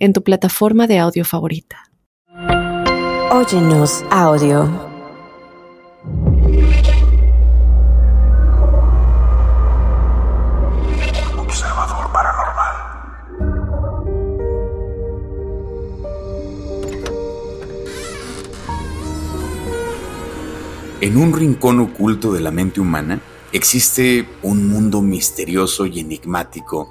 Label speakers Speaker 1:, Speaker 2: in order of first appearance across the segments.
Speaker 1: en tu plataforma de audio favorita.
Speaker 2: Óyenos audio.
Speaker 3: Observador paranormal. En un rincón oculto de la mente humana existe un mundo misterioso y enigmático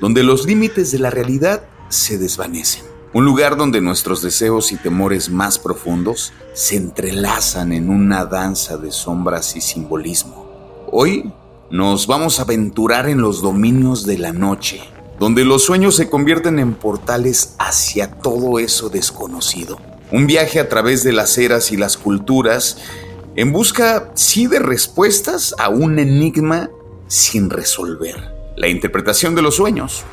Speaker 3: donde los límites de la realidad se desvanecen. Un lugar donde nuestros deseos y temores más profundos se entrelazan en una danza de sombras y simbolismo. Hoy nos vamos a aventurar en los dominios de la noche, donde los sueños se convierten en portales hacia todo eso desconocido. Un viaje a través de las eras y las culturas en busca, sí, de respuestas a un enigma sin resolver. La interpretación de los sueños.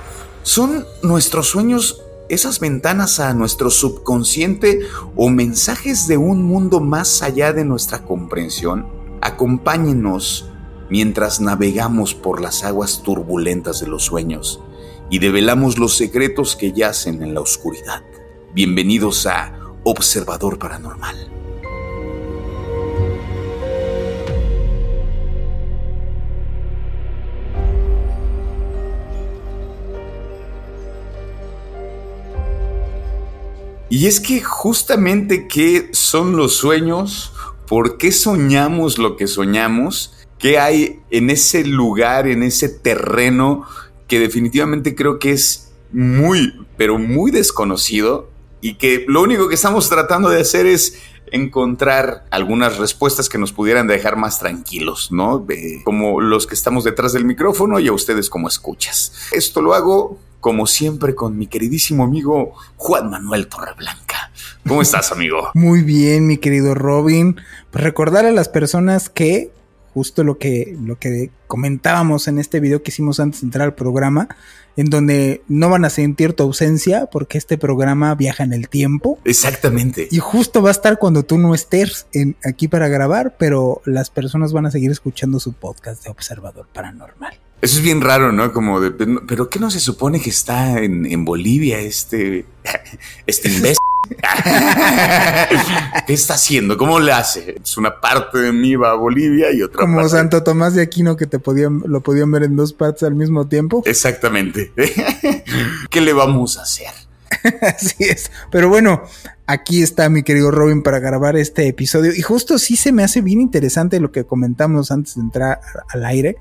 Speaker 3: ¿Son nuestros sueños esas ventanas a nuestro subconsciente o mensajes de un mundo más allá de nuestra comprensión? Acompáñenos mientras navegamos por las aguas turbulentas de los sueños y develamos los secretos que yacen en la oscuridad. Bienvenidos a Observador Paranormal. Y es que justamente qué son los sueños, por qué soñamos lo que soñamos, qué hay en ese lugar, en ese terreno que definitivamente creo que es muy, pero muy desconocido y que lo único que estamos tratando de hacer es encontrar algunas respuestas que nos pudieran dejar más tranquilos, ¿no? como los que estamos detrás del micrófono y a ustedes como escuchas. Esto lo hago como siempre, con mi queridísimo amigo Juan Manuel Torreblanca. ¿Cómo estás, amigo?
Speaker 4: Muy bien, mi querido Robin. Pues recordar a las personas que, justo lo que, lo que comentábamos en este video que hicimos antes de entrar al programa, en donde no van a sentir tu ausencia porque este programa viaja en el tiempo.
Speaker 3: Exactamente.
Speaker 4: Y justo va a estar cuando tú no estés en, aquí para grabar, pero las personas van a seguir escuchando su podcast de Observador Paranormal.
Speaker 3: Eso es bien raro, ¿no? Como de, pero ¿qué no se supone que está en, Bolivia este, este imbécil? ¿Qué está haciendo? ¿Cómo le hace? Es una parte de mí va a Bolivia y otra
Speaker 4: Como Santo Tomás de Aquino que te podían, lo podían ver en dos partes al mismo tiempo.
Speaker 3: Exactamente. ¿Qué le vamos a hacer?
Speaker 4: Así es. Pero bueno, aquí está mi querido Robin para grabar este episodio. Y justo sí se me hace bien interesante lo que comentamos antes de entrar al aire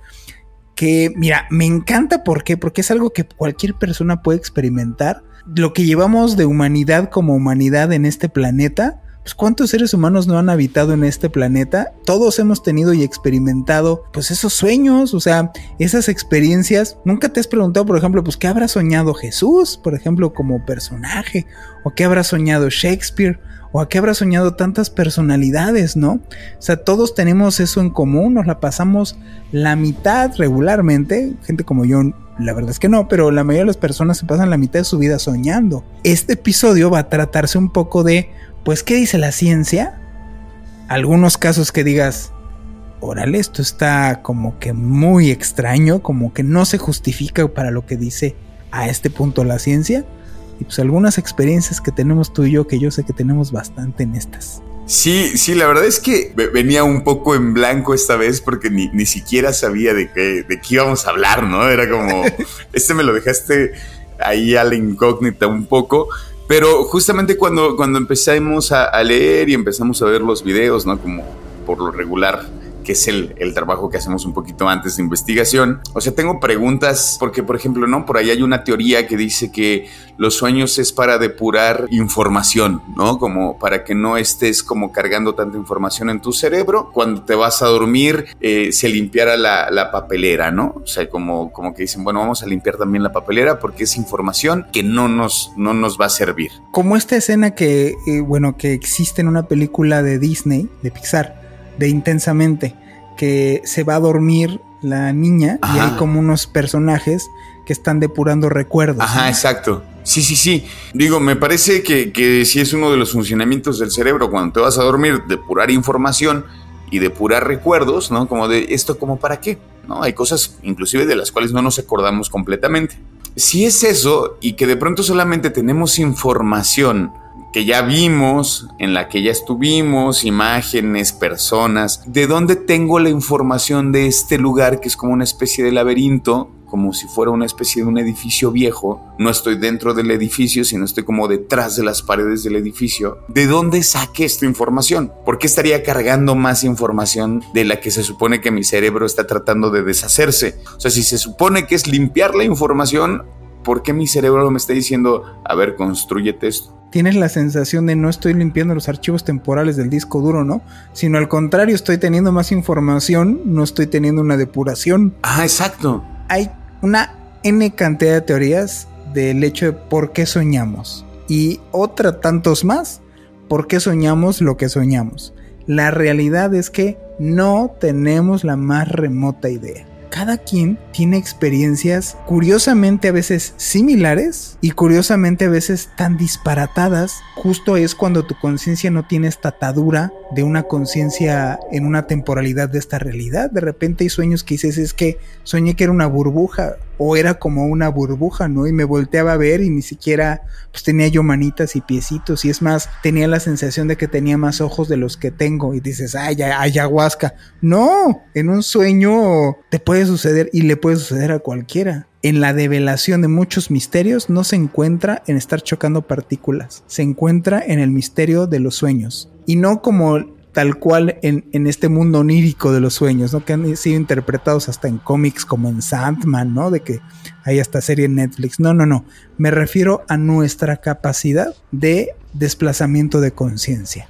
Speaker 4: que, mira, me encanta ¿por qué? porque es algo que cualquier persona puede experimentar. Lo que llevamos de humanidad como humanidad en este planeta, pues cuántos seres humanos no han habitado en este planeta, todos hemos tenido y experimentado pues esos sueños, o sea, esas experiencias. Nunca te has preguntado, por ejemplo, pues qué habrá soñado Jesús, por ejemplo, como personaje, o qué habrá soñado Shakespeare, o a qué habrá soñado tantas personalidades, ¿no? O sea, todos tenemos eso en común, nos la pasamos la mitad regularmente, gente como yo, la verdad es que no, pero la mayoría de las personas se pasan la mitad de su vida soñando. Este episodio va a tratarse un poco de, pues, ¿qué dice la ciencia? Algunos casos que digas, órale, esto está como que muy extraño, como que no se justifica para lo que dice a este punto la ciencia pues algunas experiencias que tenemos tú y yo, que yo sé que tenemos bastante en estas.
Speaker 3: Sí, sí, la verdad es que venía un poco en blanco esta vez porque ni, ni siquiera sabía de qué, de qué íbamos a hablar, ¿no? Era como, este me lo dejaste ahí a la incógnita un poco, pero justamente cuando, cuando empezamos a, a leer y empezamos a ver los videos, ¿no? Como por lo regular que es el, el, trabajo que hacemos un poquito antes de investigación. O sea, tengo preguntas porque, por ejemplo, ¿no? Por ahí hay una teoría que dice que los sueños es para depurar información, ¿no? Como para que no estés como cargando tanta información en tu cerebro. Cuando te vas a dormir, eh, se limpiara la, la, papelera, ¿no? O sea, como, como que dicen, bueno, vamos a limpiar también la papelera porque es información que no nos, no nos va a servir.
Speaker 4: Como esta escena que, eh, bueno, que existe en una película de Disney, de Pixar, de Intensamente, que se va a dormir la niña y hay como unos personajes que están depurando recuerdos.
Speaker 3: Ajá, exacto. Sí, sí, sí. Digo, me parece que, que sí es uno de los funcionamientos del cerebro cuando te vas a dormir, depurar información y depurar recuerdos, ¿no? Como de esto, como para qué, ¿no? Hay cosas inclusive de las cuales no nos acordamos completamente. Si es eso y que de pronto solamente tenemos información que ya vimos, en la que ya estuvimos, imágenes, personas, ¿de dónde tengo la información de este lugar que es como una especie de laberinto? como si fuera una especie de un edificio viejo. No estoy dentro del edificio, sino estoy como detrás de las paredes del edificio. ¿De dónde saqué esta información? ¿Por qué estaría cargando más información de la que se supone que mi cerebro está tratando de deshacerse? O sea, si se supone que es limpiar la información, ¿por qué mi cerebro me está diciendo, a ver, construyete esto?
Speaker 4: Tienes la sensación de no estoy limpiando los archivos temporales del disco duro, ¿no? Sino al contrario, estoy teniendo más información, no estoy teniendo una depuración.
Speaker 3: Ah, exacto.
Speaker 4: Hay una N cantidad de teorías del hecho de por qué soñamos. Y otra tantos más, por qué soñamos lo que soñamos. La realidad es que no tenemos la más remota idea cada quien tiene experiencias curiosamente a veces similares y curiosamente a veces tan disparatadas. Justo es cuando tu conciencia no tiene esta atadura de una conciencia en una temporalidad de esta realidad. De repente hay sueños que dices es que soñé que era una burbuja o era como una burbuja, ¿no? Y me volteaba a ver y ni siquiera pues tenía yo manitas y piecitos y es más, tenía la sensación de que tenía más ojos de los que tengo y dices, ay, ayahuasca. No, en un sueño te puede suceder y le puede suceder a cualquiera. En la develación de muchos misterios no se encuentra en estar chocando partículas, se encuentra en el misterio de los sueños. Y no como tal cual en, en, este mundo onírico de los sueños, ¿no? Que han sido interpretados hasta en cómics como en Sandman, ¿no? De que hay hasta serie en Netflix. No, no, no. Me refiero a nuestra capacidad de desplazamiento de conciencia.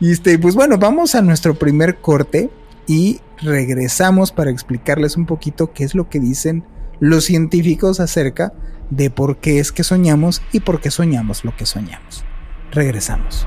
Speaker 4: Y este, pues bueno, vamos a nuestro primer corte y regresamos para explicarles un poquito qué es lo que dicen los científicos acerca de por qué es que soñamos y por qué soñamos lo que soñamos. Regresamos.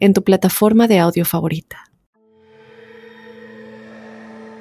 Speaker 1: en tu plataforma de audio favorita.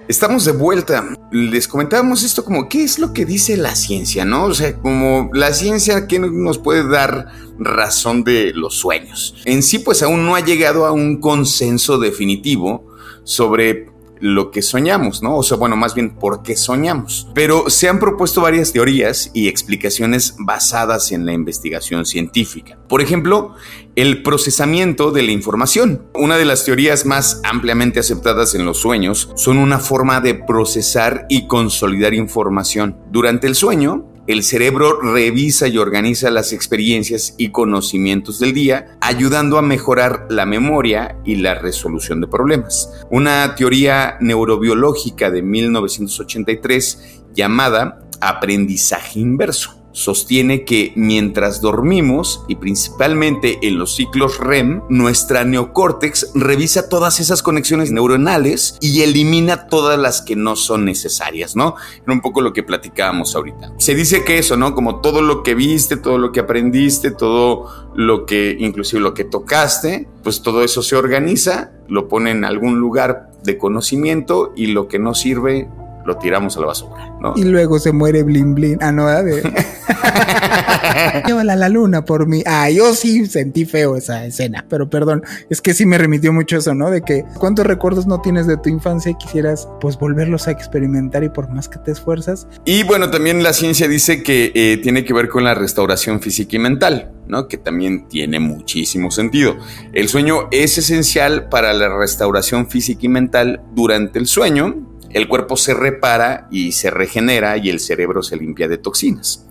Speaker 3: Estamos de vuelta. Les comentábamos esto como, ¿qué es lo que dice la ciencia, no? O sea, como la ciencia, ¿qué nos puede dar razón de los sueños? En sí, pues aún no ha llegado a un consenso definitivo sobre lo que soñamos, ¿no? O sea, bueno, más bien por qué soñamos. Pero se han propuesto varias teorías y explicaciones basadas en la investigación científica. Por ejemplo, el procesamiento de la información. Una de las teorías más ampliamente aceptadas en los sueños son una forma de procesar y consolidar información. Durante el sueño, el cerebro revisa y organiza las experiencias y conocimientos del día, ayudando a mejorar la memoria y la resolución de problemas. Una teoría neurobiológica de 1983 llamada aprendizaje inverso sostiene que mientras dormimos, y principalmente en los ciclos REM, nuestra neocórtex revisa todas esas conexiones neuronales y elimina todas las que no son necesarias, ¿no? Era un poco lo que platicábamos ahorita. Se dice que eso, ¿no? Como todo lo que viste, todo lo que aprendiste, todo lo que, inclusive lo que tocaste, pues todo eso se organiza, lo pone en algún lugar de conocimiento y lo que no sirve lo tiramos a la basura, ¿no?
Speaker 4: Y luego se muere Blin Blin. Ah, no, de... Llévala la luna por mí. Ah, yo sí sentí feo esa escena, pero perdón, es que sí me remitió mucho eso, ¿no? De que cuántos recuerdos no tienes de tu infancia y quisieras pues volverlos a experimentar y por más que te esfuerzas.
Speaker 3: Y bueno, también la ciencia dice que eh, tiene que ver con la restauración física y mental, ¿no? Que también tiene muchísimo sentido. El sueño es esencial para la restauración física y mental durante el sueño. El cuerpo se repara y se regenera y el cerebro se limpia de toxinas.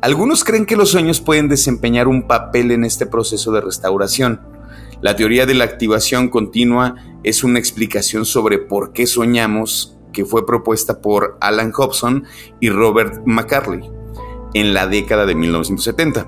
Speaker 3: Algunos creen que los sueños pueden desempeñar un papel en este proceso de restauración. La teoría de la activación continua es una explicación sobre por qué soñamos que fue propuesta por Alan Hobson y Robert McCarley en la década de 1970.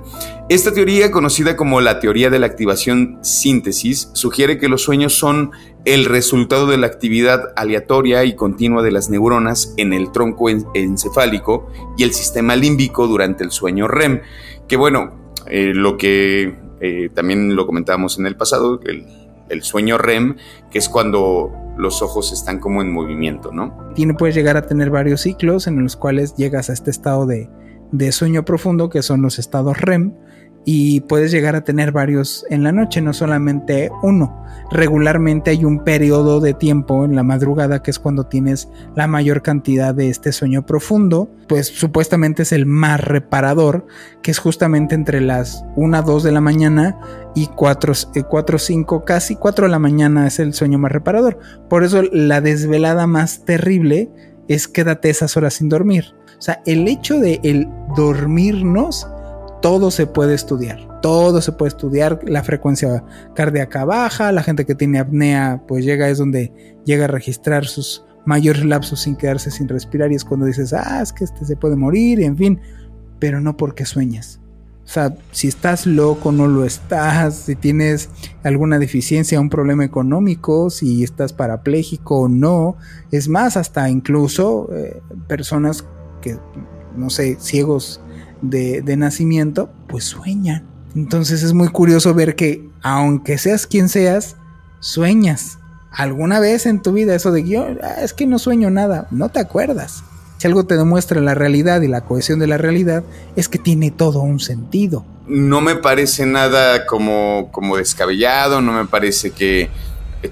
Speaker 3: Esta teoría, conocida como la teoría de la activación síntesis, sugiere que los sueños son el resultado de la actividad aleatoria y continua de las neuronas en el tronco encefálico y el sistema límbico durante el sueño REM, que bueno, eh, lo que eh, también lo comentábamos en el pasado, el, sueño REM, que es cuando los ojos están como en movimiento, ¿no?
Speaker 4: Tiene, puedes llegar a tener varios ciclos en los cuales llegas a este estado de, de sueño profundo, que son los estados REM, y puedes llegar a tener varios en la noche, no solamente uno. Regularmente hay un periodo de tiempo en la madrugada que es cuando tienes la mayor cantidad de este sueño profundo, pues supuestamente es el más reparador, que es justamente entre las 1, 2 de la mañana y 4, 4, 5, casi 4 de la mañana es el sueño más reparador. Por eso la desvelada más terrible es quédate esas horas sin dormir. O sea, el hecho de el dormirnos, todo se puede estudiar. Todo se puede estudiar. La frecuencia cardíaca baja, la gente que tiene apnea, pues llega, es donde llega a registrar sus mayores lapsos sin quedarse sin respirar. Y es cuando dices, ah, es que este se puede morir, y en fin. Pero no porque sueñas. O sea, si estás loco, no lo estás, si tienes alguna deficiencia, un problema económico, si estás parapléjico o no. Es más, hasta incluso eh, personas que, no sé, ciegos de, de nacimiento, pues sueñan. Entonces es muy curioso ver que, aunque seas quien seas, sueñas. Alguna vez en tu vida eso de yo, ah, es que no sueño nada, no te acuerdas. Si algo te demuestra la realidad y la cohesión de la realidad, es que tiene todo un sentido.
Speaker 3: No me parece nada como, como descabellado, no me parece que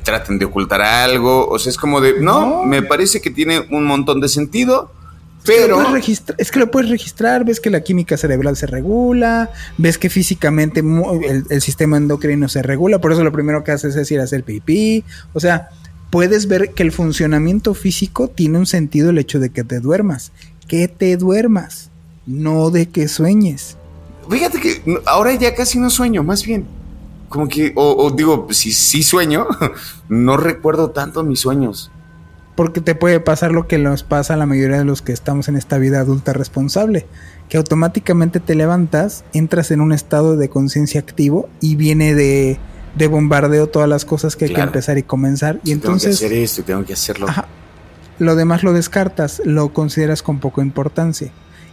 Speaker 3: traten de ocultar algo, o sea, es como de, no, me parece que tiene un montón de sentido pero.
Speaker 4: Es que, lo puedes registrar, ves que la química cerebral se regula, ves que físicamente el, sistema endocrino se regula, por eso lo primero que haces es ir a hacer pipí. O sea, puedes ver que el funcionamiento físico tiene un sentido el hecho de que te duermas. Que te duermas, no de que sueñes.
Speaker 3: Fíjate que ahora ya casi no sueño, más bien. Como que, o, digo, si sí sueño, no recuerdo tanto mis sueños
Speaker 4: porque te puede pasar lo que nos pasa a la mayoría de los que estamos en esta vida adulta responsable, que automáticamente te levantas, entras en un estado de conciencia activo y viene de, de, bombardeo todas las cosas que hay que empezar y comenzar. Y entonces...
Speaker 3: Tengo que hacer esto, tengo que hacerlo.
Speaker 4: lo demás lo descartas, lo consideras con poca importancia.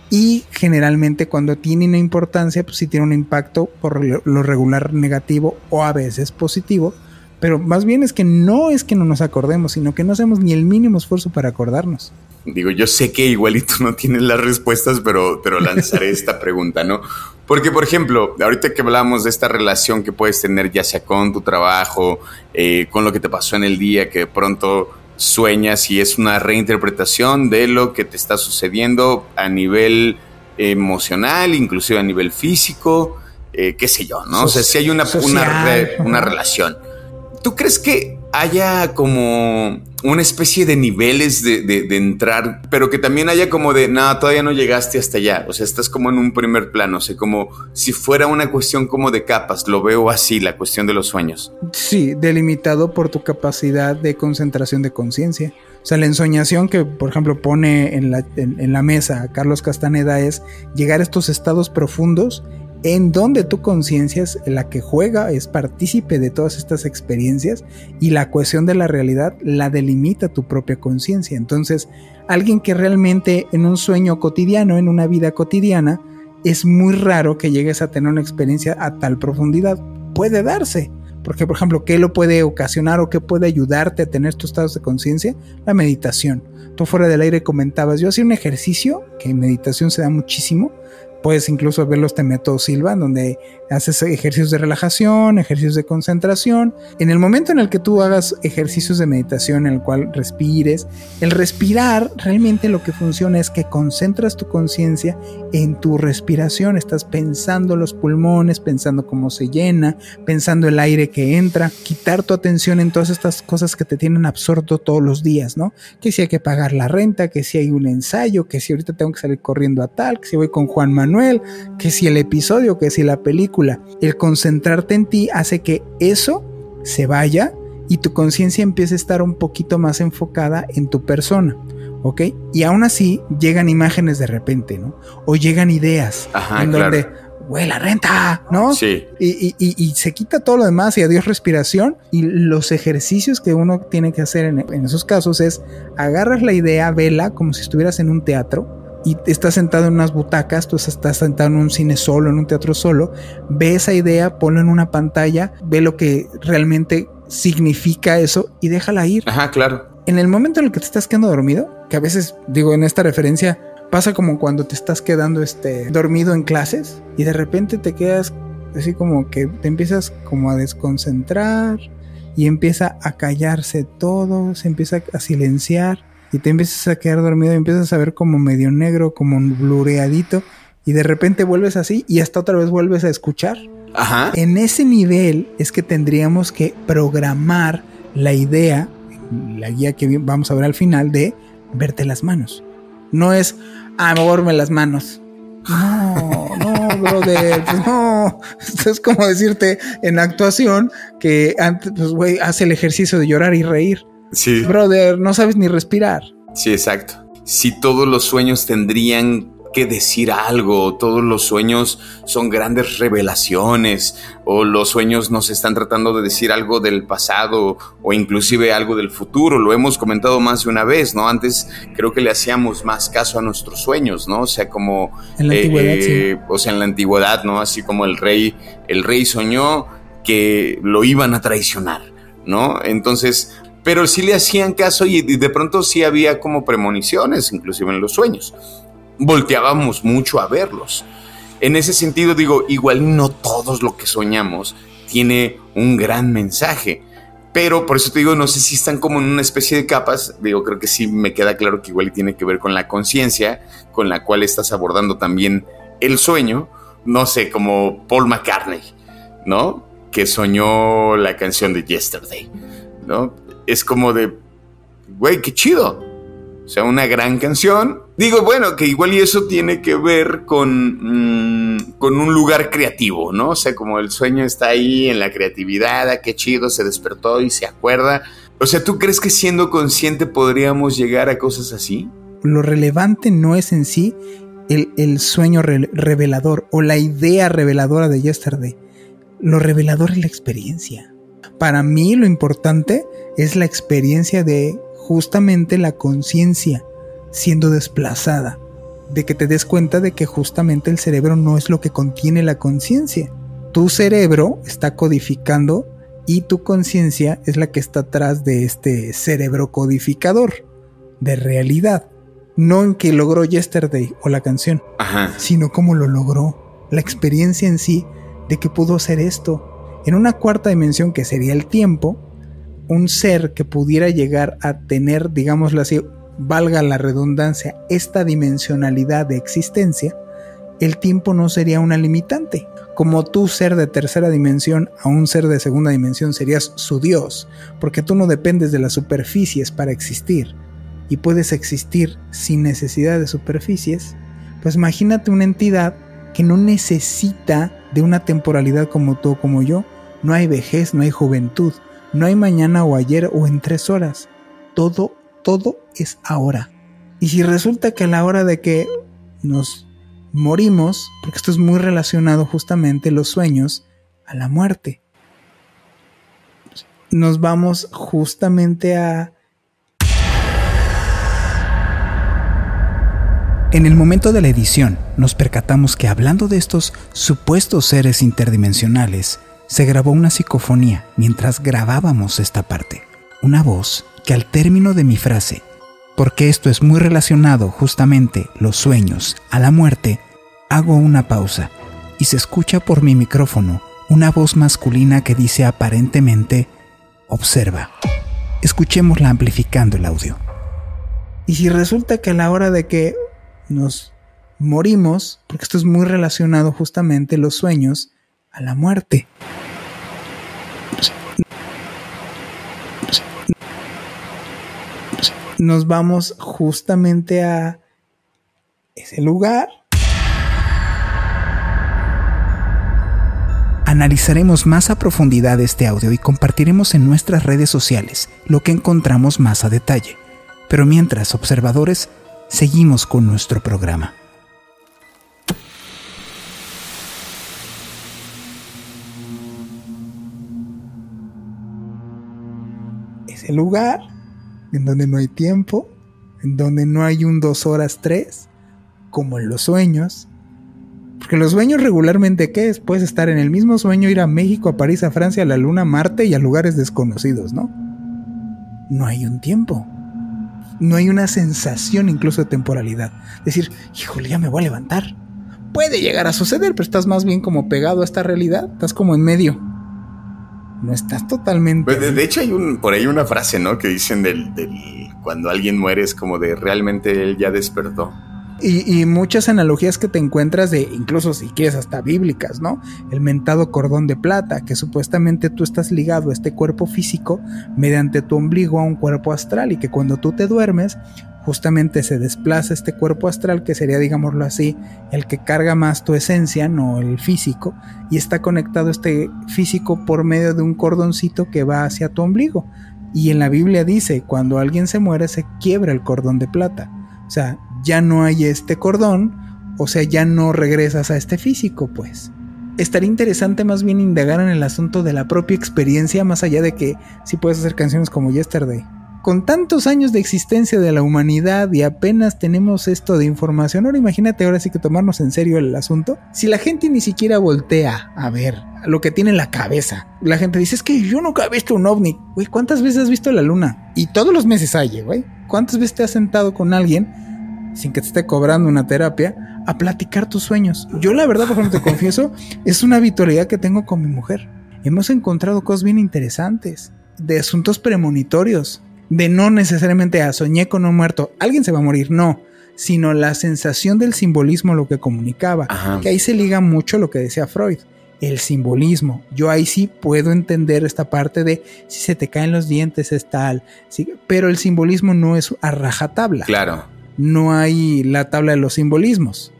Speaker 4: Y generalmente cuando tiene una importancia, pues sí tiene un impacto por lo regular negativo o a veces positivo, pero más bien es que no es que no nos acordemos, sino que no hacemos ni el mínimo esfuerzo para acordarnos.
Speaker 3: Digo, yo sé que igualito no tienes las respuestas, pero, pero lanzaré esta pregunta, ¿no? Porque, por ejemplo, ahorita que hablamos de esta relación que puedes tener ya sea con tu trabajo, eh, con lo que te pasó en el día, que de pronto sueñas y es una reinterpretación de lo que te está sucediendo a nivel emocional, inclusive a nivel físico, eh, qué sé yo, ¿no? o sea, si hay una, una, una relación. ¿Tú crees que haya como una especie de niveles de, entrar, pero que también haya como de, nada, todavía no llegaste hasta allá, o sea, estás como en un primer plano, o sea, como si fuera una cuestión como de capas, lo veo así, la cuestión de los sueños.
Speaker 4: Sí, delimitado por tu capacidad de concentración de conciencia. O sea, la ensoñación que, por ejemplo, pone en la, en la mesa Carlos Castaneda es llegar a estos estados profundos en donde tu conciencia es la que juega, es partícipe de todas estas experiencias y la cohesión de la realidad la delimita tu propia conciencia. Entonces, alguien que realmente en un sueño cotidiano, en una vida cotidiana, es muy raro que llegues a tener una experiencia a tal profundidad. Puede darse, Porque, por ejemplo, ¿qué lo puede ocasionar o qué puede ayudarte a tener estos estados de conciencia? La meditación. Tú fuera del aire comentabas, yo hacía un ejercicio, que en meditación se da muchísimo, Puedes incluso ver los método Silva, donde haces ejercicios de relajación, ejercicios de concentración. En el momento en el que tú hagas ejercicios de meditación en el cual respires, el respirar realmente lo que funciona es que concentras tu conciencia en tu respiración. Estás pensando los pulmones, pensando cómo se llena, pensando el aire que entra, quitar tu atención en todas estas cosas que te tienen absorto todos los días, ¿no? Que si hay que pagar la renta, que si hay un ensayo, que si ahorita tengo que salir corriendo a tal, que si voy con Juan Manuel que si el episodio, que si la película. El concentrarte en ti hace que eso se vaya y tu conciencia empiece a estar un poquito más enfocada en tu persona. ¿Ok? Y aún así llegan imágenes de repente, ¿no? O llegan ideas en donde, güey, la renta, ¿no?
Speaker 3: Sí.
Speaker 4: Y, y, se quita todo lo demás y adiós respiración. Y los ejercicios que uno tiene que hacer en, en esos casos es agarras la idea, vela como si estuvieras en un teatro y estás sentado en unas butacas, tú estás sentado en un cine solo, en un teatro solo, ve esa idea, ponlo en una pantalla, ve lo que realmente significa eso y déjala ir.
Speaker 3: Ajá, claro.
Speaker 4: En el momento en el que te estás quedando dormido, que a veces digo en esta referencia pasa como cuando te estás quedando este dormido en clases y de repente te quedas así como que te empiezas como a desconcentrar y empieza a callarse todo, se empieza a silenciar y te empiezas a quedar dormido y empiezas a ver como medio negro, como un blureadito y de repente vuelves así y hasta otra vez vuelves a escuchar.
Speaker 3: Ajá.
Speaker 4: En ese nivel es que tendríamos que programar la idea, la guía que vamos a ver al final de verte las manos. No es, ah, me las manos. No, no, brother, pues no. es como decirte en actuación que antes, pues, güey, hace el ejercicio de llorar y reír.
Speaker 3: Sí.
Speaker 4: Brother, no sabes ni respirar.
Speaker 3: Sí, exacto. Si todos los sueños tendrían que decir algo, todos los sueños son grandes revelaciones, o los sueños nos están tratando de decir algo del pasado o inclusive algo del futuro, lo hemos comentado más de una vez, ¿no? Antes creo que le hacíamos más caso a nuestros sueños, ¿no? O sea, como...
Speaker 4: En la antigüedad, eh,
Speaker 3: O sea, en la antigüedad, ¿no? Así como el rey, el rey soñó que lo iban a traicionar, ¿no? Entonces, pero sí le hacían caso y de pronto sí había como premoniciones, inclusive en los sueños. Volteábamos mucho a verlos. En ese sentido digo, igual no todos lo que soñamos tiene un gran mensaje. Pero por eso te digo, no sé si están como en una especie de capas. Digo, creo que sí me queda claro que igual tiene que ver con la conciencia con la cual estás abordando también el sueño. No sé, como Paul McCartney, ¿no? Que soñó la canción de Yesterday, ¿no? Es como de, güey, qué chido. O sea, una gran canción. Digo, bueno, que igual y eso tiene que ver con, mm, con un lugar creativo, ¿no? O sea, como el sueño está ahí en la creatividad, ah, qué chido, se despertó y se acuerda. O sea, ¿tú crees que siendo consciente podríamos llegar a cosas así?
Speaker 4: Lo relevante no es en sí el, el sueño revelador o la idea reveladora de Yesterday. Lo revelador es la experiencia. Para mí lo importante es la experiencia de justamente la conciencia siendo desplazada, de que te des cuenta de que justamente el cerebro no es lo que contiene la conciencia. Tu cerebro está codificando y tu conciencia es la que está atrás de este cerebro codificador de realidad. No en que logró Yesterday o la canción, sino cómo lo logró. La experiencia en sí de que pudo hacer esto, en una cuarta dimensión que sería el tiempo, un ser que pudiera llegar a tener, digámoslo así, valga la redundancia, esta dimensionalidad de existencia, el tiempo no sería una limitante. Como tú ser de tercera dimensión a un ser de segunda dimensión serías su Dios, porque tú no dependes de las superficies para existir y puedes existir sin necesidad de superficies, pues imagínate una entidad que no necesita de una temporalidad como tú o como yo, no hay vejez, no hay juventud, no hay mañana o ayer o en tres horas. Todo, todo es ahora. Y si resulta que a la hora de que nos morimos, porque esto es muy relacionado justamente los sueños a la muerte, nos vamos justamente a... En el momento de la edición, nos percatamos que hablando de estos supuestos seres interdimensionales, se grabó una psicofonía mientras grabábamos esta parte. Una voz que al término de mi frase, porque esto es muy relacionado justamente los sueños a la muerte, hago una pausa y se escucha por mi micrófono una voz masculina que dice aparentemente, observa. Escuchémosla amplificando el audio. Y si resulta que a la hora de que nos morimos, porque esto es muy relacionado justamente los sueños a la muerte. Nos vamos justamente a ese lugar. Analizaremos más a profundidad este audio y compartiremos en nuestras redes sociales lo que encontramos más a detalle. Pero mientras, observadores, seguimos con nuestro programa. Ese lugar en donde no hay tiempo, en donde no hay un dos horas tres, como en los sueños. Porque los sueños regularmente, ¿qué es? Puedes estar en el mismo sueño, ir a México, a París, a Francia, a la Luna, a Marte y a lugares desconocidos, ¿no? No hay un tiempo no hay una sensación incluso de temporalidad. Decir, híjole, ya me voy a levantar. Puede llegar a suceder, pero estás más bien como pegado a esta realidad, estás como en medio. No estás totalmente.
Speaker 3: Pues, de, hecho, hay un, por ahí una frase, ¿no? Que dicen del, del cuando alguien muere es como de realmente él ya despertó.
Speaker 4: Y, muchas analogías que te encuentras de, incluso si quieres hasta bíblicas, ¿no? El mentado cordón de plata, que supuestamente tú estás ligado a este cuerpo físico mediante tu ombligo a un cuerpo astral y que cuando tú te duermes, justamente se desplaza este cuerpo astral, que sería, digámoslo así, el que carga más tu esencia, no el físico, y está conectado este físico por medio de un cordoncito que va hacia tu ombligo. Y en la Biblia dice, cuando alguien se muere se quiebra el cordón de plata. O sea, ya no hay este cordón, o sea, ya no regresas a este físico, pues. Estaría interesante más bien indagar en el asunto de la propia experiencia, más allá de que si puedes hacer canciones como Yesterday. Con tantos años de existencia de la humanidad y apenas tenemos esto de información, ahora imagínate ahora sí que tomarnos en serio el asunto. Si la gente ni siquiera voltea a ver lo que tiene en la cabeza, la gente dice es que yo nunca he visto un ovni. Güey, ¿cuántas veces has visto la luna? Y todos los meses hay, güey. ¿Cuántas veces te has sentado con alguien sin que te esté cobrando una terapia, a platicar tus sueños. Yo la verdad, por ejemplo, te confieso, es una habitualidad que tengo con mi mujer. Hemos encontrado cosas bien interesantes, de asuntos premonitorios, de no necesariamente a ah, soñé con un muerto, alguien se va a morir, no, sino la sensación del simbolismo, lo que comunicaba, que ahí se liga mucho lo que decía Freud el simbolismo. Yo ahí sí puedo entender esta parte de si se te caen los dientes es tal, pero el simbolismo no es a rajatabla.
Speaker 3: Claro
Speaker 4: no hay la tabla de los simbolismos.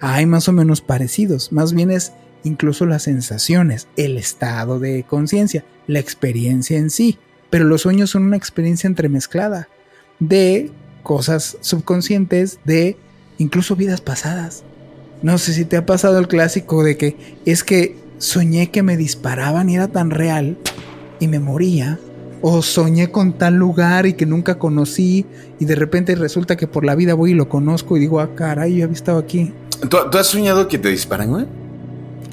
Speaker 4: Hay más o menos parecidos, más bien es incluso las sensaciones, el estado de conciencia, la experiencia en sí. Pero los sueños son una experiencia entremezclada de cosas subconscientes, de incluso vidas pasadas. No sé si te ha pasado el clásico de que es que soñé que me disparaban y era tan real y me moría o soñé con tal lugar y que nunca conocí y de repente resulta que por la vida voy y lo conozco y digo, ah, caray, yo había estado aquí.
Speaker 3: ¿Tú, has soñado que te disparan, güey?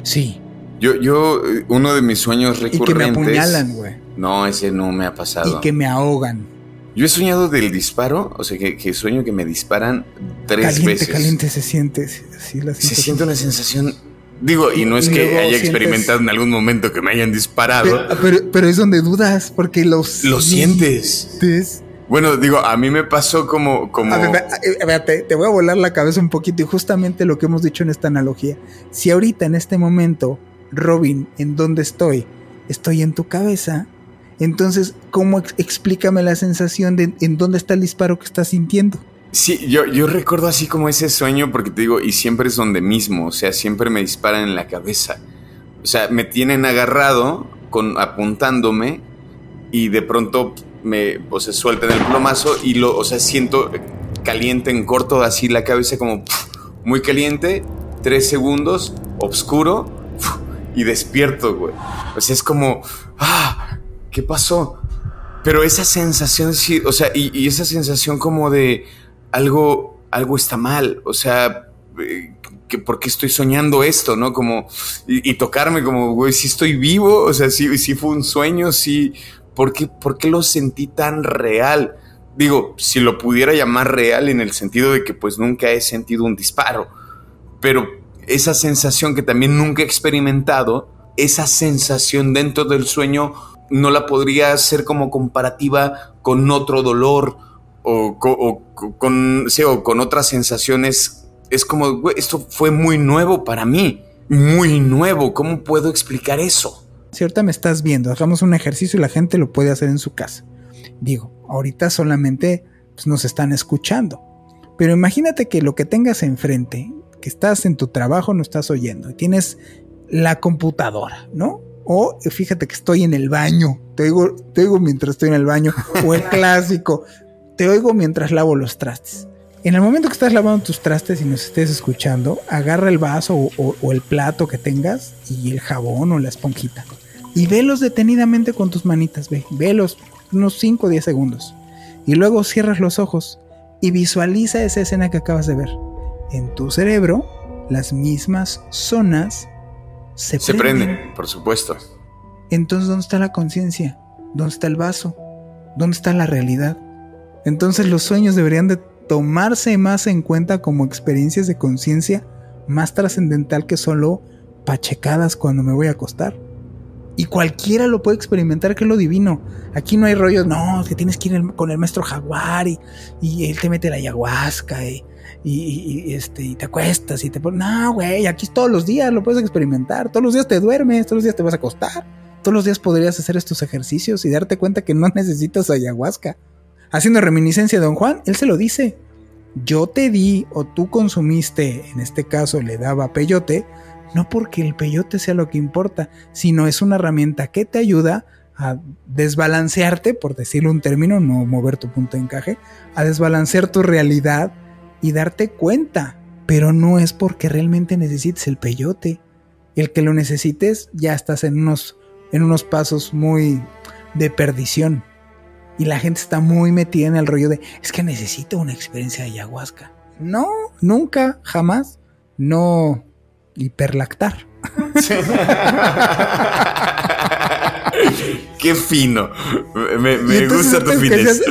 Speaker 4: Sí.
Speaker 3: Yo, yo, eh, uno de mis sueños recurrentes... Y que me
Speaker 4: apuñalan, güey.
Speaker 3: No, ese no me ha pasado.
Speaker 4: Y que me ahogan.
Speaker 3: Yo he soñado del disparo, o sea, que, sueño que me disparan tres
Speaker 4: caliente,
Speaker 3: veces.
Speaker 4: Caliente, se siente. Sí,
Speaker 3: la se siente una sensación Digo, y no es que haya experimentado en algún momento que me hayan disparado.
Speaker 4: Pero, es donde dudas, porque los...
Speaker 3: Lo sientes. Bueno, digo, a mí me pasó como... como... A
Speaker 4: ver, te, te, voy a volar la cabeza un poquito y justamente lo que hemos dicho en esta analogía. Si ahorita en este momento, Robin, ¿en dónde estoy? Estoy en tu cabeza. Entonces, ¿cómo explícame la sensación de en dónde está el disparo que estás sintiendo?
Speaker 3: Sí, yo, yo recuerdo así como ese sueño porque te digo, y siempre es donde mismo, o sea, siempre me disparan en la cabeza. O sea, me tienen agarrado, con, apuntándome, y de pronto me, o se sueltan el plomazo y lo, o sea, siento caliente en corto, así la cabeza como muy caliente, tres segundos, oscuro, y despierto, güey. O sea, es como, ah, ¿qué pasó? Pero esa sensación, sí, o sea, y, y esa sensación como de algo, algo está mal. O sea, eh, que por qué estoy soñando esto, ¿no? Como, y, tocarme como, güey, si estoy vivo, o sea, si, si fue un sueño, si, ¿por qué, ¿por qué lo sentí tan real? Digo, si lo pudiera llamar real en el sentido de que pues nunca he sentido un disparo, pero esa sensación que también nunca he experimentado, esa sensación dentro del sueño no la podría hacer como comparativa con otro dolor o, con, o con otras sensaciones es como, esto fue muy nuevo para mí. Muy nuevo. ¿Cómo puedo explicar eso?
Speaker 4: Si ahorita me estás viendo, hagamos un ejercicio y la gente lo puede hacer en su casa. Digo, ahorita solamente pues, nos están escuchando. Pero imagínate que lo que tengas enfrente, que estás en tu trabajo, no estás oyendo, y tienes la computadora, ¿no? O fíjate que estoy en el baño, te oigo, te oigo mientras estoy en el baño, o el clásico, te oigo mientras lavo los trastes. En el momento que estás lavando tus trastes y nos estés escuchando, agarra el vaso o, el plato que tengas y el jabón o la esponjita. Y velos detenidamente con tus manitas, ve, velos unos 5 o 10 segundos. Y luego cierras los ojos y visualiza esa escena que acabas de ver. En tu cerebro, las mismas zonas se, se prenden. prenden.
Speaker 3: por supuesto.
Speaker 4: Entonces, ¿dónde está la conciencia? ¿Dónde está el vaso? ¿Dónde está la realidad? Entonces los sueños deberían de tomarse más en cuenta como experiencias de conciencia más trascendental que solo pachecadas cuando me voy a acostar. Y cualquiera lo puede experimentar, que es lo divino. Aquí no hay rollos, no, que tienes que ir con el maestro jaguar y, él te mete la ayahuasca y, este, y te acuestas y te pones. No, güey, aquí todos los días lo puedes experimentar. Todos los días te duermes, todos los días te vas a acostar. Todos los días podrías hacer estos ejercicios y darte cuenta que no necesitas ayahuasca haciendo reminiscencia de Don Juan, él se lo dice. Yo te di o tú consumiste, en este caso le daba peyote, no porque el peyote sea lo que importa, sino es una herramienta que te ayuda a desbalancearte, por decirlo un término, no mover tu punto de encaje, a desbalancear tu realidad y darte cuenta. Pero no es porque realmente necesites el peyote. El que lo necesites ya estás en unos, en unos pasos muy de perdición. Y la gente está muy metida en el rollo de, es que necesito una experiencia de ayahuasca. No, nunca, jamás. No hiperlactar.
Speaker 3: Qué fino. Me, gusta tu finés.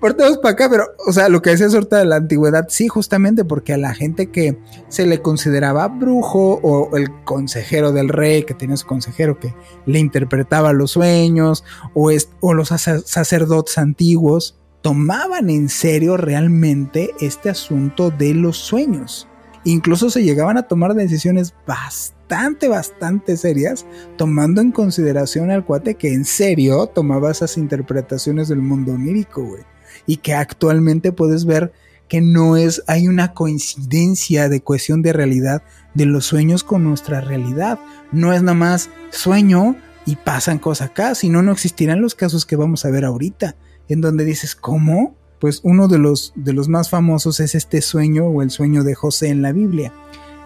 Speaker 4: Portamos para acá, pero, o sea, lo que decías ahorita de la antigüedad, sí, justamente porque a la gente que se le consideraba brujo o el consejero del rey, que tenía su consejero que le interpretaba los sueños, o, o los sacerdotes antiguos, tomaban en serio realmente este asunto de los sueños. Incluso se llegaban a tomar decisiones bastante, bastante serias, tomando en consideración al cuate que en serio tomaba esas interpretaciones del mundo onírico, güey. Y que actualmente puedes ver que no es, hay una coincidencia de cohesión de realidad de los sueños con nuestra realidad. No es nada más sueño y pasan cosas acá, sino no existirán los casos que vamos a ver ahorita, en donde dices, ¿cómo? Pues uno de los, de los más famosos es este sueño o el sueño de José en la Biblia,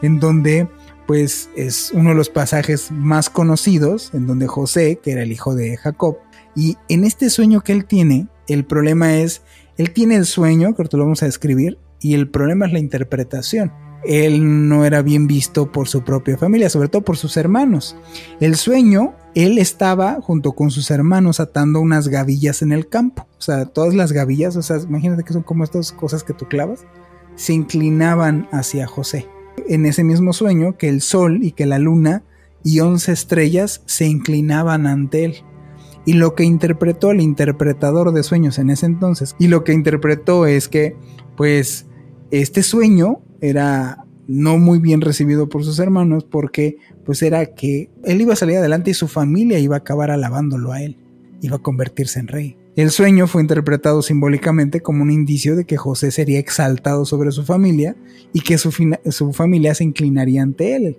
Speaker 4: en donde pues es uno de los pasajes más conocidos, en donde José, que era el hijo de Jacob, y en este sueño que él tiene, el problema es, él tiene el sueño, que ahorita lo vamos a describir, y el problema es la interpretación. Él no era bien visto por su propia familia, sobre todo por sus hermanos. El sueño él estaba junto con sus hermanos atando unas gavillas en el campo. O sea, todas las gavillas, o sea, imagínate que son como estas cosas que tú clavas, se inclinaban hacia José. En ese mismo sueño, que el sol y que la luna y once estrellas se inclinaban ante él. Y lo que interpretó el interpretador de sueños en ese entonces, y lo que interpretó es que, pues, este sueño era no muy bien recibido por sus hermanos porque pues era que él iba a salir adelante y su familia iba a acabar alabándolo a él, iba a convertirse en rey. El sueño fue interpretado simbólicamente como un indicio de que José sería exaltado sobre su familia y que su, su, familia se inclinaría ante él.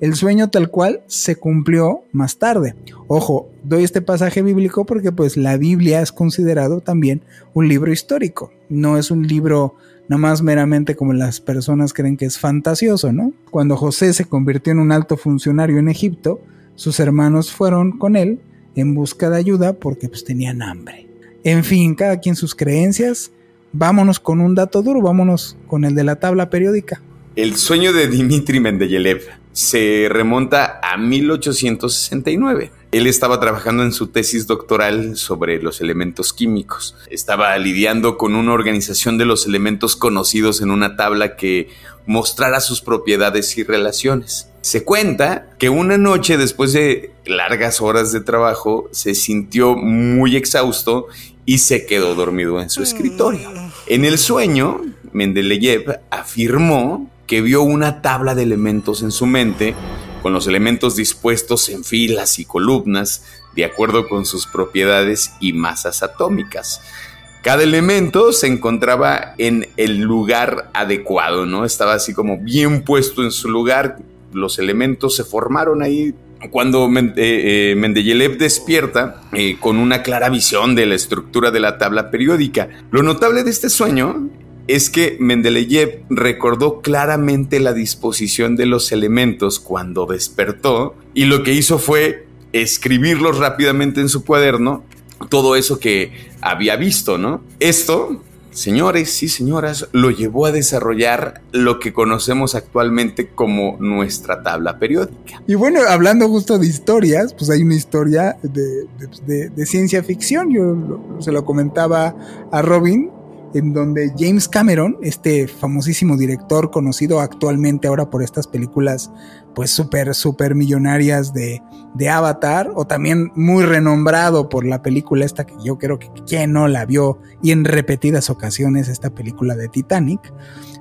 Speaker 4: El sueño tal cual se cumplió más tarde. Ojo, doy este pasaje bíblico porque pues la Biblia es considerado también un libro histórico, no es un libro más meramente como las personas creen que es fantasioso, ¿no? Cuando José se convirtió en un alto funcionario en Egipto, sus hermanos fueron con él en busca de ayuda porque pues tenían hambre. En fin, cada quien sus creencias. Vámonos con un dato duro, vámonos con el de la tabla periódica.
Speaker 3: El sueño de Dmitri Mendeleev se remonta a 1869. Él estaba trabajando en su tesis doctoral sobre los elementos químicos. Estaba lidiando con una organización de los elementos conocidos en una tabla que mostrara sus propiedades y relaciones. Se cuenta que una noche después de largas horas de trabajo se sintió muy exhausto y se quedó dormido en su escritorio. En el sueño, Mendeleev afirmó que vio una tabla de elementos en su mente, con los elementos dispuestos en filas y columnas, de acuerdo con sus propiedades y masas atómicas. Cada elemento se encontraba en el lugar adecuado, ¿no? Estaba así como bien puesto en su lugar. Los elementos se formaron ahí cuando eh, eh, Mendeleev despierta eh, con una clara visión de la estructura de la tabla periódica. Lo notable de este sueño es que Mendeleev recordó claramente la disposición de los elementos cuando despertó y lo que hizo fue escribirlos rápidamente en su cuaderno todo eso que había visto, ¿no? Esto, señores y señoras, lo llevó a desarrollar lo que conocemos actualmente como nuestra tabla periódica.
Speaker 4: Y bueno, hablando justo de historias, pues hay una historia de, ciencia ficción, yo se lo comentaba a Robin, en donde James Cameron, este famosísimo director conocido actualmente ahora por estas películas pues súper, súper millonarias de, de, Avatar, o también muy renombrado por la película esta que yo creo que quien no la vio y en repetidas ocasiones esta película de Titanic.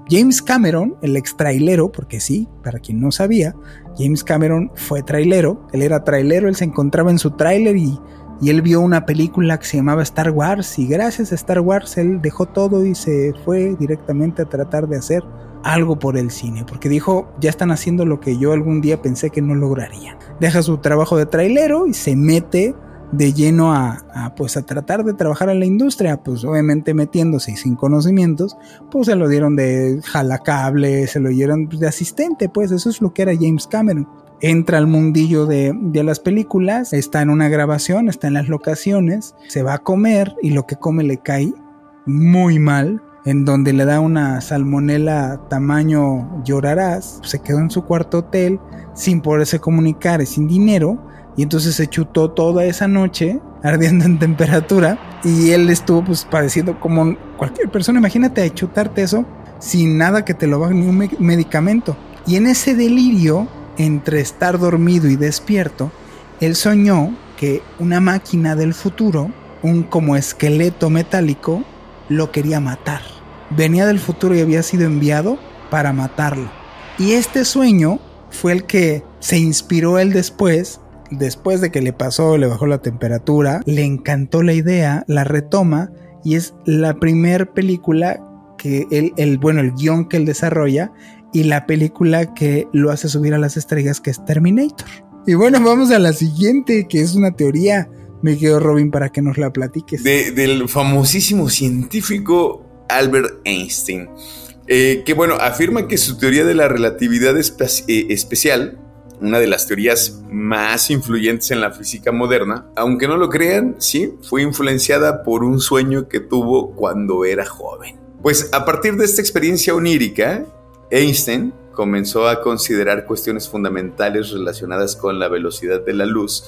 Speaker 4: James Cameron, el ex trailero, porque sí, para quien no sabía, James Cameron fue trailero, él era trailero, él se encontraba en su trailer y y él vio una película que se llamaba Star Wars y gracias a Star Wars él dejó todo y se fue directamente a tratar de hacer algo por el cine, porque dijo, ya están haciendo lo que yo algún día pensé que no lograría. Deja su trabajo de trailero y se mete de lleno a, pues a tratar de trabajar en la industria, pues obviamente metiéndose y sin conocimientos, pues se lo dieron de jalacable, se lo dieron de asistente, pues eso es lo que era James Cameron entra al mundillo de, las películas, está en una grabación, está en las locaciones, se va a comer y lo que come le cae muy mal, en donde le da una salmonela tamaño llorarás, se quedó en su cuarto hotel sin poderse comunicar sin dinero, y entonces se chutó toda esa noche ardiendo en temperatura y él estuvo pues padeciendo como cualquier persona, imagínate chutarte eso sin nada que te lo haga ni un medicamento. Y en ese delirio entre estar dormido y despierto, él soñó que una máquina del futuro, un como esqueleto metálico, lo quería matar. Venía del futuro y había sido enviado para matarlo. Y este sueño fue el que se inspiró él después, después de que le pasó, le bajó la temperatura, le encantó la idea, la retoma y es la primer película que él, el, bueno, el guion que él desarrolla y la película que lo hace subir a las estrellas, que es Terminator. Y bueno, vamos a la siguiente, que es una teoría. Me quedo Robin para que nos la platiques.
Speaker 3: del famosísimo científico Albert Einstein. Eh, que bueno, afirma que su teoría de la relatividad eh, especial, una de las teorías más influyentes en la física moderna, aunque no lo crean, sí, fue influenciada por un sueño que tuvo cuando era joven. Pues a partir de esta experiencia onírica, Einstein comenzó a considerar cuestiones fundamentales relacionadas con la velocidad de la luz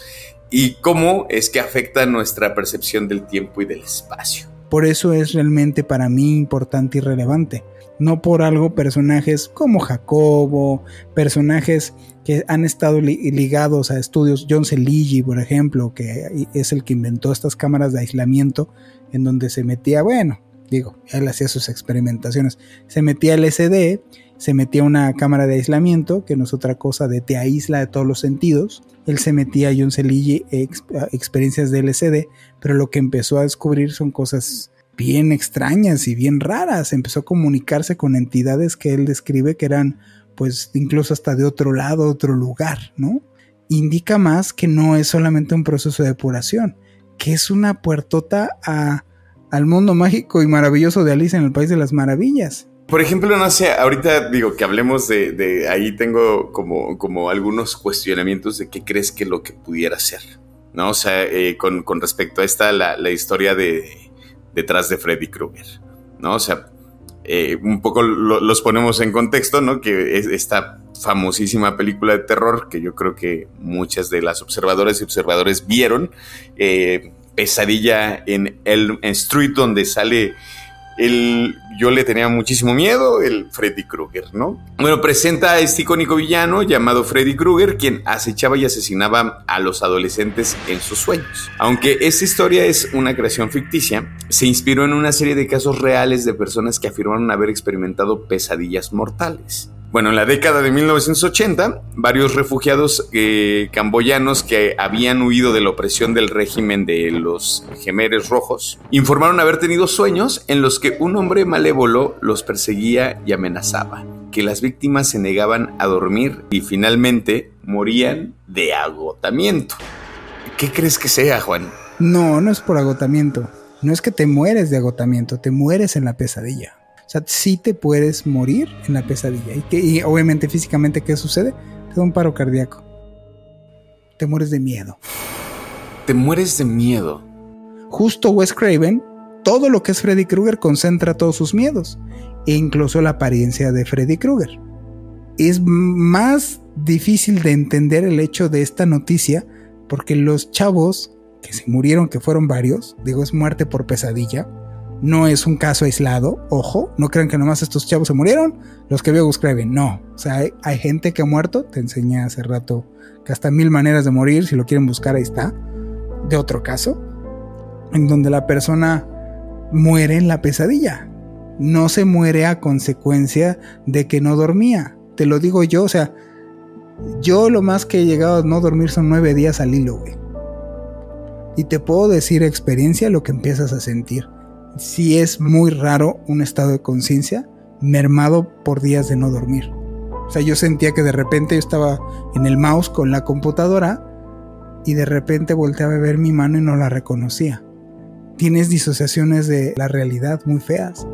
Speaker 3: y cómo es que afecta nuestra percepción del tiempo y del espacio.
Speaker 4: Por eso es realmente para mí importante y relevante. No por algo personajes como Jacobo, personajes que han estado ligados a estudios, John Celigi, por ejemplo, que es el que inventó estas cámaras de aislamiento en donde se metía, bueno, digo, él hacía sus experimentaciones, se metía LSD se metía una cámara de aislamiento, que no es otra cosa de te aísla de todos los sentidos. Él se metía a John Celigi experiencias de LCD, pero lo que empezó a descubrir son cosas bien extrañas y bien raras. Empezó a comunicarse con entidades que él describe que eran, pues, incluso hasta de otro lado, otro lugar, ¿no? Indica más que no es solamente un proceso de depuración, que es una puertota a, al mundo mágico y maravilloso de Alice en el País de las Maravillas.
Speaker 3: Por ejemplo, no sé, ahorita digo que hablemos de, ahí tengo como, como algunos cuestionamientos de qué crees que lo que pudiera ser, ¿no? O sea, eh, con, respecto a esta, la, historia de detrás de Freddy Krueger, ¿no? O sea, eh, un poco los ponemos en contexto, ¿no? Que es esta famosísima película de terror que yo creo que muchas de las observadoras y observadores vieron, eh, Pesadilla en el Street, donde sale el, yo le tenía muchísimo miedo, el Freddy Krueger, ¿no? Bueno, presenta a este icónico villano llamado Freddy Krueger, quien acechaba y asesinaba a los adolescentes en sus sueños. Aunque esta historia es una creación ficticia, se inspiró en una serie de casos reales de personas que afirmaron haber experimentado pesadillas mortales. Bueno, en la década de 1980, varios refugiados eh, camboyanos que habían huido de la opresión del régimen de los gemeres rojos informaron haber tenido sueños en los que un hombre malévolo los perseguía y amenazaba, que las víctimas se negaban a dormir y finalmente morían de agotamiento. ¿Qué crees que sea, Juan?
Speaker 4: No, no es por agotamiento. No es que te mueres de agotamiento, te mueres en la pesadilla. Sea, sí te puedes morir en la pesadilla. Y, que, obviamente físicamente, ¿qué sucede? Te da un paro cardíaco. Te mueres de miedo.
Speaker 3: Te mueres de miedo.
Speaker 4: Justo Wes Craven, todo lo que es Freddy Krueger concentra todos sus miedos. E incluso la apariencia de Freddy Krueger. Es más difícil de entender el hecho de esta noticia porque los chavos que se murieron, que fueron varios, digo, es muerte por pesadilla, no es un caso aislado, ojo, no crean que nomás estos chavos se murieron, los que veo escriben, no, o sea, hay, gente que ha muerto, te enseñé hace rato que hasta mil maneras de morir, si lo quieren buscar ahí está, de otro caso, en donde la persona muere en la pesadilla, no se muere a consecuencia de que no dormía, te lo digo yo, o sea, yo lo más que he llegado a no dormir son nueve días al hilo, güey. Y te puedo decir experiencia lo que empiezas a sentir si es muy raro un estado de conciencia mermado por días de no dormir. O sea, yo sentía que de repente yo estaba en el mouse con la computadora y de repente volteaba a ver mi mano y no la reconocía. Tienes disociaciones de la realidad muy feas.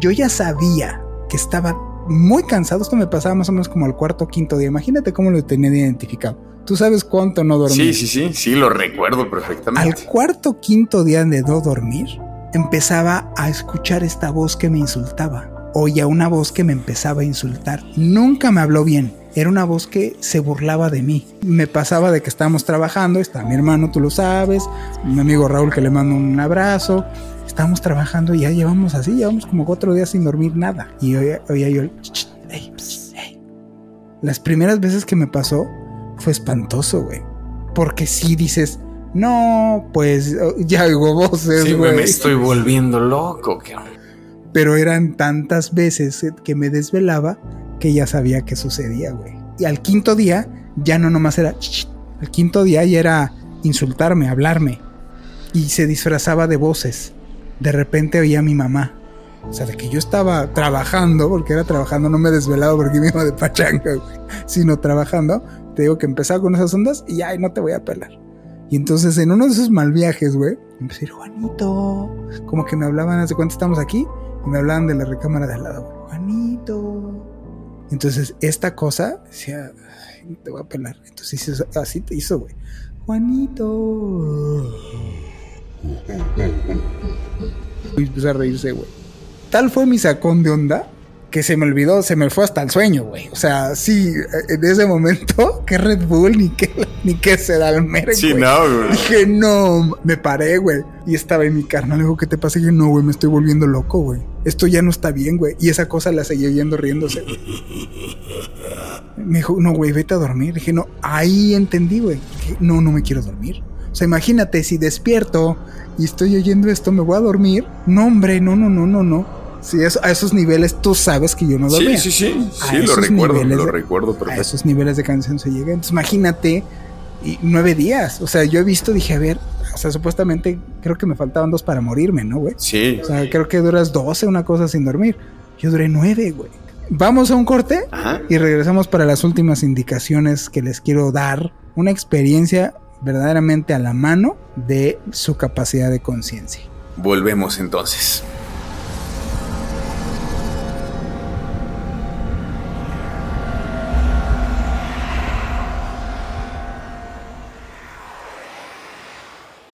Speaker 4: Yo ya sabía que estaba muy cansado. Esto me pasaba más o menos como al cuarto o quinto día. Imagínate cómo lo tenía identificado. Tú sabes cuánto no dormí.
Speaker 3: Sí, sí, sí, sí, lo recuerdo perfectamente.
Speaker 4: Al cuarto quinto día de no dormir, empezaba a escuchar esta voz que me insultaba. Oía una voz que me empezaba a insultar. Nunca me habló bien. Era una voz que se burlaba de mí. Me pasaba de que estábamos trabajando. Está mi hermano, tú lo sabes. Mi amigo Raúl, que le mando un abrazo. Estábamos trabajando y ya llevamos así. Llevamos como cuatro días sin dormir nada. Y oía, yo Las primeras veces que me pasó fue espantoso, güey. Porque si dices, no, pues ya oigo voces,
Speaker 3: sí, güey. Me estoy volviendo loco,
Speaker 4: Pero eran tantas veces que me desvelaba que ya sabía que sucedía, güey. Y al quinto día ya no nomás era... Al quinto día ya era insultarme, hablarme. Y se disfrazaba de voces. De repente oía a mi mamá. O sea, de que yo estaba trabajando, porque era trabajando, no me desvelaba porque me iba de pachanga, güey. Sino trabajando. Te digo que empezaba con esas ondas y ay, no te voy a pelar. Y entonces en uno de esos mal viajes, güey, empecé a decir, Juanito. Como que me hablaban, hace cuánto estamos aquí, y me hablaban de la recámara de al lado, güey. Juanito. Entonces esta cosa decía, te voy a pelar. Entonces así te hizo, güey. Juanito. Y empezó a reírse, güey. Tal fue mi sacón de onda que se me olvidó, se me fue hasta el sueño, güey. O sea, sí, en ese momento, que Red Bull ni qué ni qué Sedalmer,
Speaker 3: Sí, no, güey.
Speaker 4: Dije, no, me paré, güey. Y estaba en mi carnal, le digo, ¿qué te pasa? Y dije, no, güey, me estoy volviendo loco, güey. Esto ya no está bien, güey. Y esa cosa la seguía yendo riéndose, Me dijo, no, güey, vete a dormir. Dije, no, ahí entendí, güey. No, no me quiero dormir. O sea, imagínate, si despierto y estoy oyendo esto, me voy a dormir. No, hombre, no, no, no, no, no. Sí, a esos niveles tú sabes que yo no dormía.
Speaker 3: Sí, sí, sí. Sí, lo recuerdo, lo recuerdo
Speaker 4: A esos niveles de canción se llega. Entonces, imagínate, y nueve días. O sea, yo he visto, dije, a ver, o sea, supuestamente creo que me faltaban dos para morirme, ¿no, güey?
Speaker 3: Sí.
Speaker 4: O sea, creo que duras doce, una cosa sin dormir. Yo duré nueve, güey. Vamos a un corte y regresamos para las últimas indicaciones que les quiero dar. Una experiencia verdaderamente a la mano de su capacidad de conciencia.
Speaker 3: Volvemos entonces.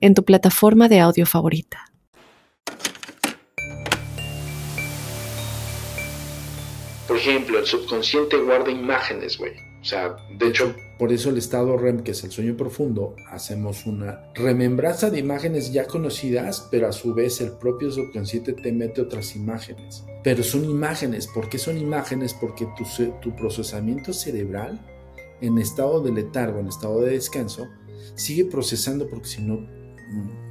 Speaker 1: en tu plataforma de audio favorita.
Speaker 2: Por ejemplo, el subconsciente guarda imágenes, güey. O sea, de hecho...
Speaker 5: Por eso el estado REM, que es el sueño profundo, hacemos una remembranza de imágenes ya conocidas, pero a su vez el propio subconsciente te mete otras imágenes. Pero son imágenes. ¿Por qué son imágenes? Porque tu, tu procesamiento cerebral, en estado de letargo, en estado de descanso, sigue procesando porque si no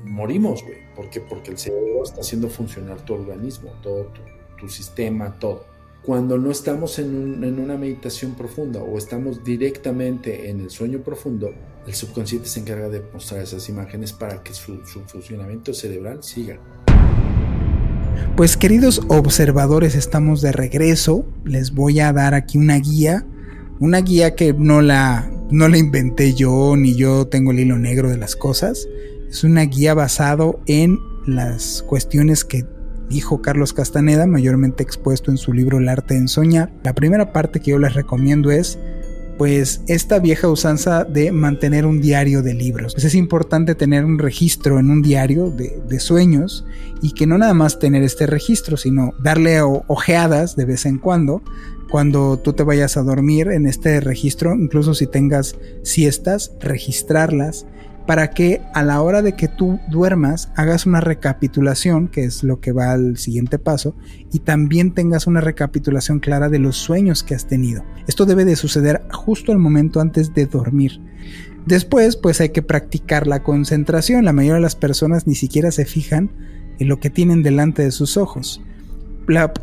Speaker 5: morimos, güey. ¿Por qué? Porque el cerebro está haciendo funcionar tu organismo, todo tu, tu sistema, todo cuando no estamos en, una meditación profunda o estamos directamente en el sueño profundo, el subconsciente se encarga de mostrar esas imágenes para que su, su funcionamiento cerebral siga.
Speaker 4: Pues queridos observadores, estamos de regreso. Les voy a dar aquí una guía, una guía que no la, no la inventé yo ni yo tengo el hilo negro de las cosas. Es una guía basado en las cuestiones que dijo Carlos Castaneda, mayormente expuesto en su libro El arte en soñar. La primera parte que yo les recomiendo es pues esta vieja usanza de mantener un diario de libros. Pues es importante tener un registro en un diario de, de, sueños y que no nada más tener este registro, sino darle ojeadas de vez en cuando cuando tú te vayas a dormir en este registro, incluso si tengas siestas, registrarlas para que a la hora de que tú duermas hagas una recapitulación, que es lo que va al siguiente paso, y también tengas una recapitulación clara de los sueños que has tenido. Esto debe de suceder justo al momento antes de dormir. Después, pues hay que practicar la concentración. La mayoría de las personas ni siquiera se fijan en lo que tienen delante de sus ojos. La,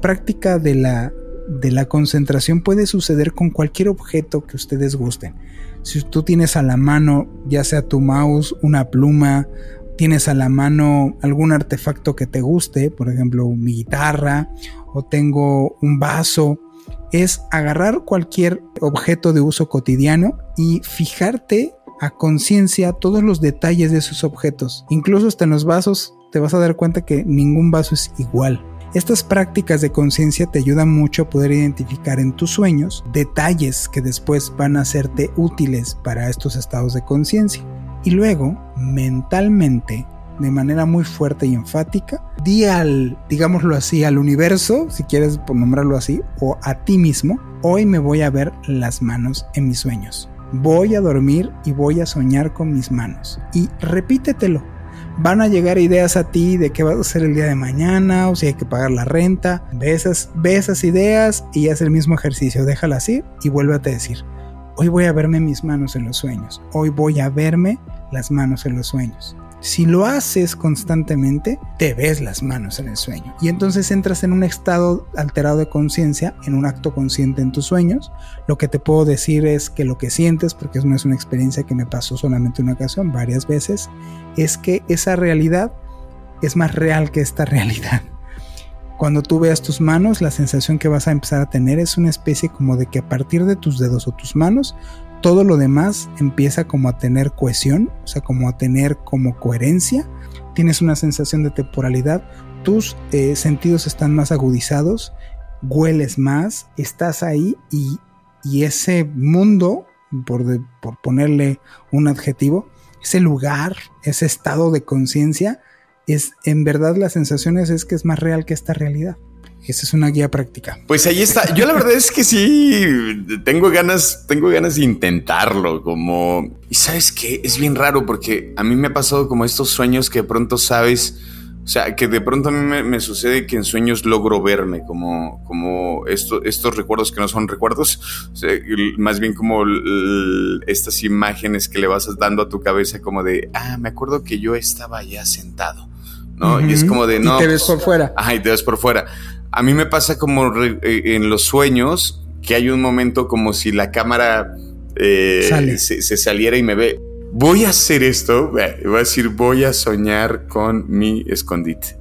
Speaker 4: práctica de la, de la concentración puede suceder con cualquier objeto que ustedes gusten si tú tienes a la mano, ya sea tu mouse, una pluma, tienes a la mano algún artefacto que te guste, por ejemplo mi guitarra o tengo un vaso, es agarrar cualquier objeto de uso cotidiano y fijarte a conciencia todos los detalles de esos objetos. Incluso hasta en los vasos te vas a dar cuenta que ningún vaso es igual. Estas prácticas de conciencia te ayudan mucho a poder identificar en tus sueños detalles que después van a serte útiles para estos estados de conciencia. Y luego, mentalmente, de manera muy fuerte y enfática, di al, digámoslo así, al universo, si quieres nombrarlo así, o a ti mismo, hoy me voy a ver las manos en mis sueños. Voy a dormir y voy a soñar con mis manos. Y repítetelo van a llegar ideas a ti de qué vas a hacer el día de mañana o si hay que pagar la renta. Ve esas, ve esas ideas y haz el mismo ejercicio. Déjala así y vuélvete a decir, hoy voy a verme mis manos en los sueños. Hoy voy a verme las manos en los sueños. Si lo haces constantemente, te ves las manos en el sueño. Y entonces entras en un estado alterado de conciencia, en un acto consciente en tus sueños. Lo que te puedo decir es que lo que sientes, porque no es una experiencia que me pasó solamente una ocasión, varias veces, es que esa realidad es más real que esta realidad. Cuando tú veas tus manos, la sensación que vas a empezar a tener es una especie como de que a partir de tus dedos o tus manos todo lo demás empieza como a tener cohesión, o sea, como a tener como coherencia, tienes una sensación de temporalidad, tus eh, sentidos están más agudizados, hueles más, estás ahí y, ese mundo, por, por ponerle un adjetivo, ese lugar, ese estado de conciencia, es en verdad las sensaciones es que es más real que esta realidad. Esa es una guía práctica.
Speaker 3: Pues ahí está. Yo la verdad es que sí tengo ganas, tengo ganas de intentarlo. Como y sabes que es bien raro porque a mí me ha pasado como estos sueños que de pronto sabes, o sea, que de pronto a mí me, sucede que en sueños logro verme como, como estos recuerdos que no son recuerdos, más bien como estas imágenes que le vas dando a tu cabeza como de, ah, me acuerdo que yo estaba ya sentado. ¿no? Y es como de no.
Speaker 4: Y te ves por fuera.
Speaker 3: Ajá, y te ves por fuera. A mí me pasa como eh, en los sueños que hay un momento como si la cámara eh, se, saliera y me ve. Voy a hacer esto, voy a decir, voy a soñar con mi escondite.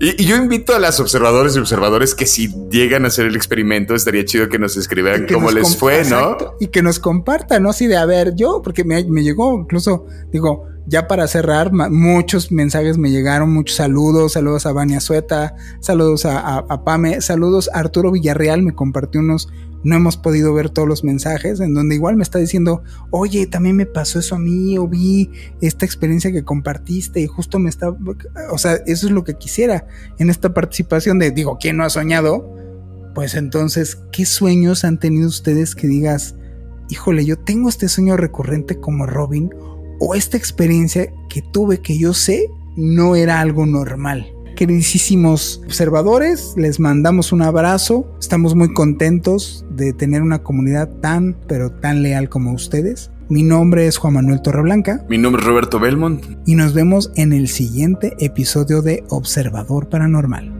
Speaker 3: Y, yo invito a las observadores y observadores que si llegan a hacer el experimento, estaría chido que nos escribieran cómo les fue, ¿no?
Speaker 4: Y que nos compartan, ¿no? Así de, a ver, yo, porque me, me llegó incluso, digo, ya para cerrar, muchos mensajes me llegaron, muchos saludos, saludos a Vania Sueta, saludos a, Pame, saludos a Arturo Villarreal, me compartió unos, no hemos podido ver todos los mensajes, en donde igual me está diciendo, oye, también me pasó eso a mí, o vi esta experiencia que compartiste y justo me está, o sea, eso es lo que quisiera en esta participación de, digo, ¿quién no ha soñado? Pues entonces, ¿qué sueños han tenido ustedes que digas, híjole, yo tengo este sueño recurrente como Robin? O esta experiencia que tuve que yo sé no era algo normal. Queridísimos observadores, les mandamos un abrazo. Estamos muy contentos de tener una comunidad tan, pero tan leal como ustedes. Mi nombre es Juan Manuel Torreblanca.
Speaker 3: Mi nombre es Roberto Belmont.
Speaker 4: Y nos vemos en el siguiente episodio de Observador Paranormal.